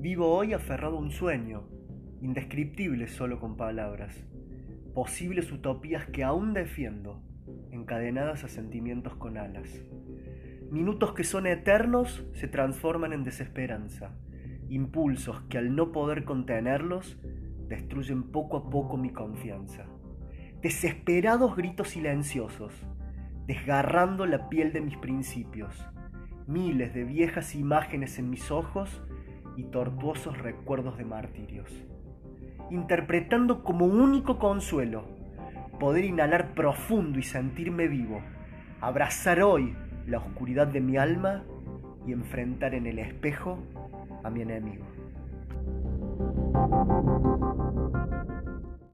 Vivo hoy aferrado a un sueño, indescriptible solo con palabras, posibles utopías que aún defiendo, encadenadas a sentimientos con alas. Minutos que son eternos se transforman en desesperanza, impulsos que al no poder contenerlos destruyen poco a poco mi confianza. Desesperados gritos silenciosos, desgarrando la piel de mis principios, miles de viejas imágenes en mis ojos y tortuosos recuerdos de martirios. Interpretando como único consuelo poder inhalar profundo y sentirme vivo, abrazar hoy la oscuridad de mi alma y enfrentar en el espejo a mi enemigo.